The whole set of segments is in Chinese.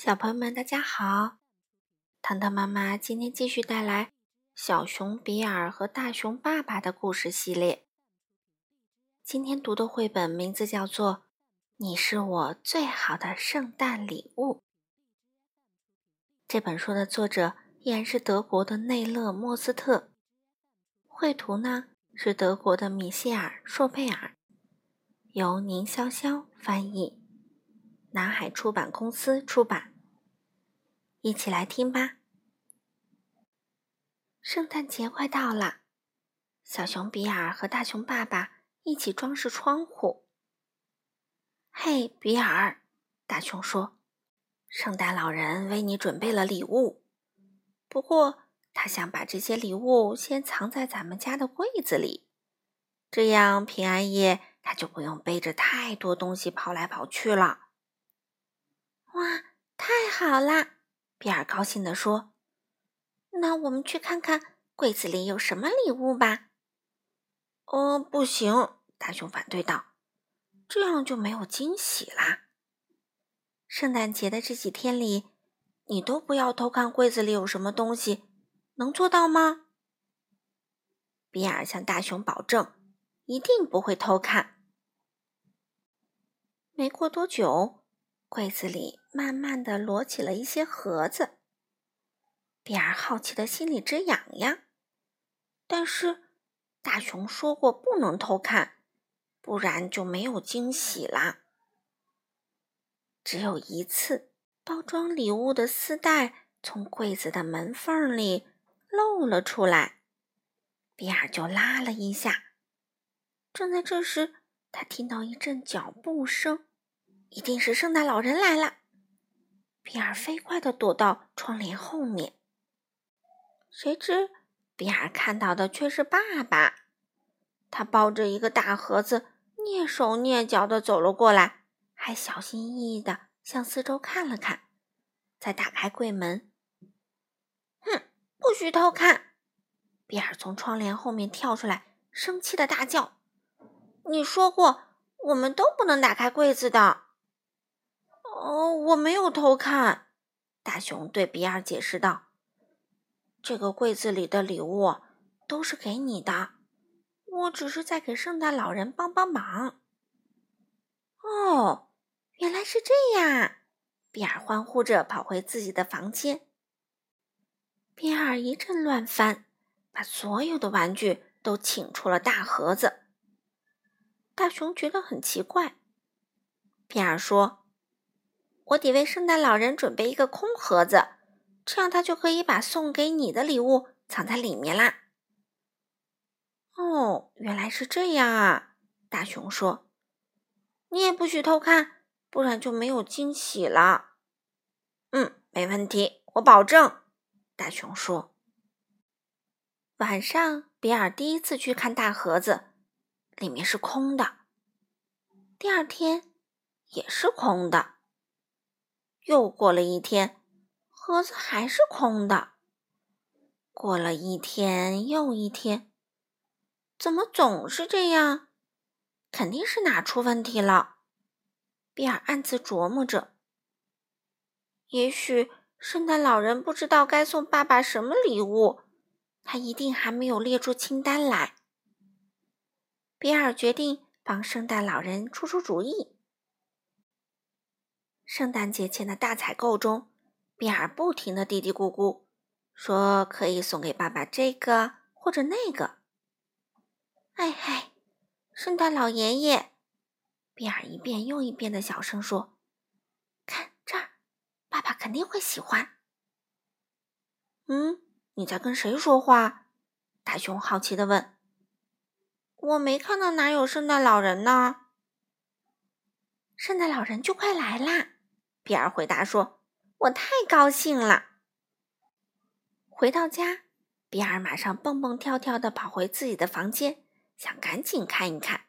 小朋友们，大家好！糖糖妈妈今天继续带来《小熊比尔和大熊爸爸》的故事系列。今天读的绘本名字叫做《你是我最好的圣诞礼物》。这本书的作者依然是德国的内勒·莫斯特，绘图呢是德国的米歇尔·硕贝尔，由宁潇潇翻译。南海出版公司出版。一起来听吧。圣诞节快到了，小熊比尔和大熊爸爸一起装饰窗户。嘿，比尔，大熊说：“圣诞老人为你准备了礼物，不过他想把这些礼物先藏在咱们家的柜子里，这样平安夜他就不用背着太多东西跑来跑去了。”哇，太好啦！比尔高兴地说：“那我们去看看柜子里有什么礼物吧。”“哦，不行！”大熊反对道，“这样就没有惊喜啦。圣诞节的这几天里，你都不要偷看柜子里有什么东西，能做到吗？”比尔向大熊保证：“一定不会偷看。”没过多久。柜子里慢慢的摞起了一些盒子，比尔好奇的心里直痒痒。但是大熊说过不能偷看，不然就没有惊喜啦。只有一次，包装礼物的丝带从柜子的门缝里露了出来，比尔就拉了一下。正在这时，他听到一阵脚步声。一定是圣诞老人来了！比尔飞快地躲到窗帘后面。谁知比尔看到的却是爸爸，他抱着一个大盒子，蹑手蹑脚地走了过来，还小心翼翼地向四周看了看，再打开柜门。哼，不许偷看！比尔从窗帘后面跳出来，生气地大叫：“你说过，我们都不能打开柜子的！”哦，我没有偷看。大熊对比尔解释道：“这个柜子里的礼物都是给你的，我只是在给圣诞老人帮帮忙。”哦，原来是这样！比尔欢呼着跑回自己的房间。比尔一阵乱翻，把所有的玩具都请出了大盒子。大熊觉得很奇怪。比尔说。我得为圣诞老人准备一个空盒子，这样他就可以把送给你的礼物藏在里面啦。哦，原来是这样啊！大熊说：“你也不许偷看，不然就没有惊喜了。”嗯，没问题，我保证。大熊说。晚上，比尔第一次去看大盒子，里面是空的。第二天，也是空的。又过了一天，盒子还是空的。过了一天又一天，怎么总是这样？肯定是哪出问题了。比尔暗自琢磨着。也许圣诞老人不知道该送爸爸什么礼物，他一定还没有列出清单来。比尔决定帮圣诞老人出出主意。圣诞节前的大采购中，比尔不停的嘀嘀咕咕，说可以送给爸爸这个或者那个。哎嗨，圣诞老爷爷！比尔一遍又一遍的小声说：“看这儿，爸爸肯定会喜欢。”嗯，你在跟谁说话？大熊好奇的问。我没看到哪有圣诞老人呢。圣诞老人就快来啦！比尔回答说：“我太高兴了。”回到家，比尔马上蹦蹦跳跳的跑回自己的房间，想赶紧看一看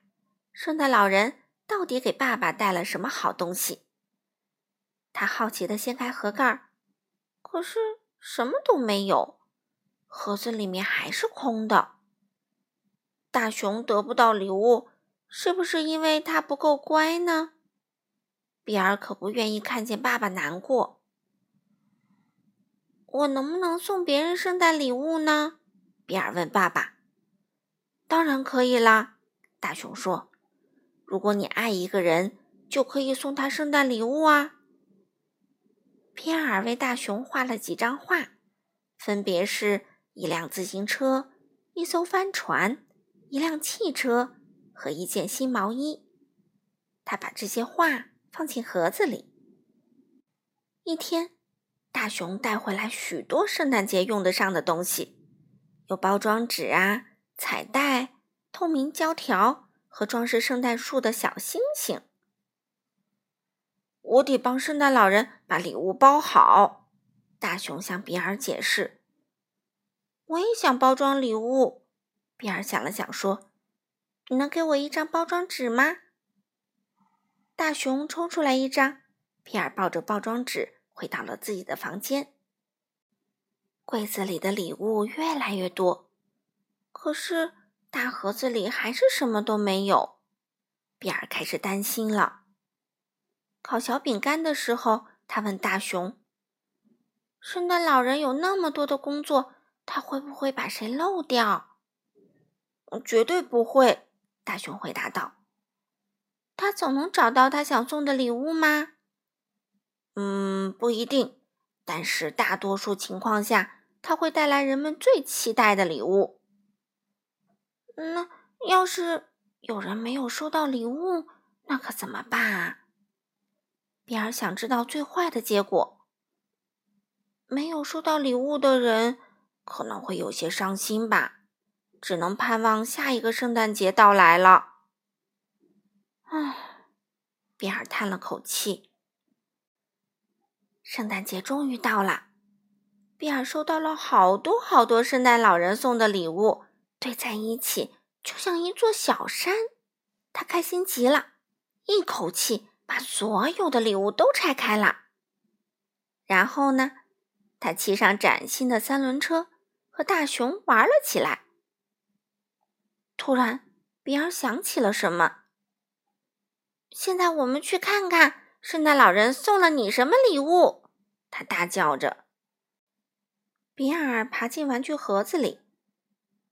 圣诞老人到底给爸爸带了什么好东西。他好奇的掀开盒盖，可是什么都没有，盒子里面还是空的。大熊得不到礼物，是不是因为他不够乖呢？比尔可不愿意看见爸爸难过。我能不能送别人圣诞礼物呢？比尔问爸爸。当然可以啦，大熊说。如果你爱一个人，就可以送他圣诞礼物啊。比尔为大熊画了几张画，分别是一辆自行车、一艘帆船、一辆汽车和一件新毛衣。他把这些画放进盒子里。一天，大熊带回来许多圣诞节用得上的东西，有包装纸啊、彩带、透明胶条。和装饰圣诞树的小星星，我得帮圣诞老人把礼物包好。大熊向比尔解释：“我也想包装礼物。”比尔想了想说：“你能给我一张包装纸吗？”大熊抽出来一张，比尔抱着包装纸回到了自己的房间。柜子里的礼物越来越多，可是。大盒子里还是什么都没有，比尔开始担心了。烤小饼干的时候，他问大熊：“圣诞老人有那么多的工作，他会不会把谁漏掉？”“绝对不会。”大熊回答道。“他总能找到他想送的礼物吗？”“嗯，不一定，但是大多数情况下，他会带来人们最期待的礼物。”那要是有人没有收到礼物，那可怎么办啊？比尔想知道最坏的结果。没有收到礼物的人可能会有些伤心吧，只能盼望下一个圣诞节到来了。唉，比尔叹了口气。圣诞节终于到了，比尔收到了好多好多圣诞老人送的礼物。堆在一起，就像一座小山。他开心极了，一口气把所有的礼物都拆开了。然后呢，他骑上崭新的三轮车，和大熊玩了起来。突然，比尔想起了什么。现在我们去看看，圣诞老人送了你什么礼物？他大叫着。比尔爬进玩具盒子里。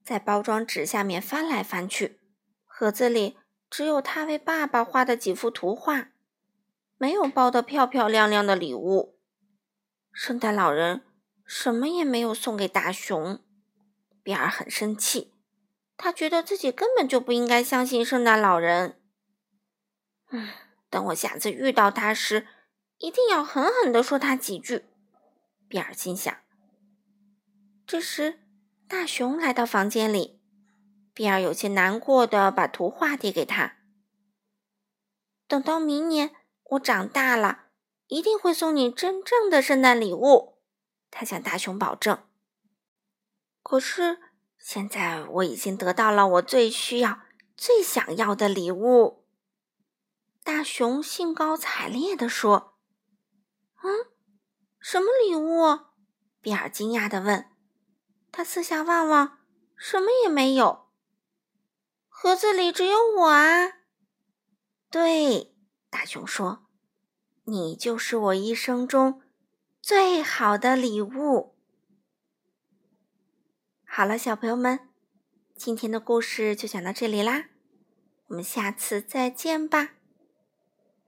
在包装纸下面翻来翻去，盒子里只有他为爸爸画的几幅图画，没有包的漂漂亮亮的礼物。圣诞老人什么也没有送给大熊，比尔很生气，他觉得自己根本就不应该相信圣诞老人。嗯，等我下次遇到他时，一定要狠狠的说他几句。比尔心想。这时。大熊来到房间里，比尔有些难过的把图画递给他。等到明年我长大了，一定会送你真正的圣诞礼物。他向大熊保证。可是现在我已经得到了我最需要、最想要的礼物。大熊兴高采烈地说：“嗯，什么礼物？”比尔惊讶地问。他四下望望，什么也没有。盒子里只有我啊！对，大熊说：“你就是我一生中最好的礼物。”好了，小朋友们，今天的故事就讲到这里啦，我们下次再见吧。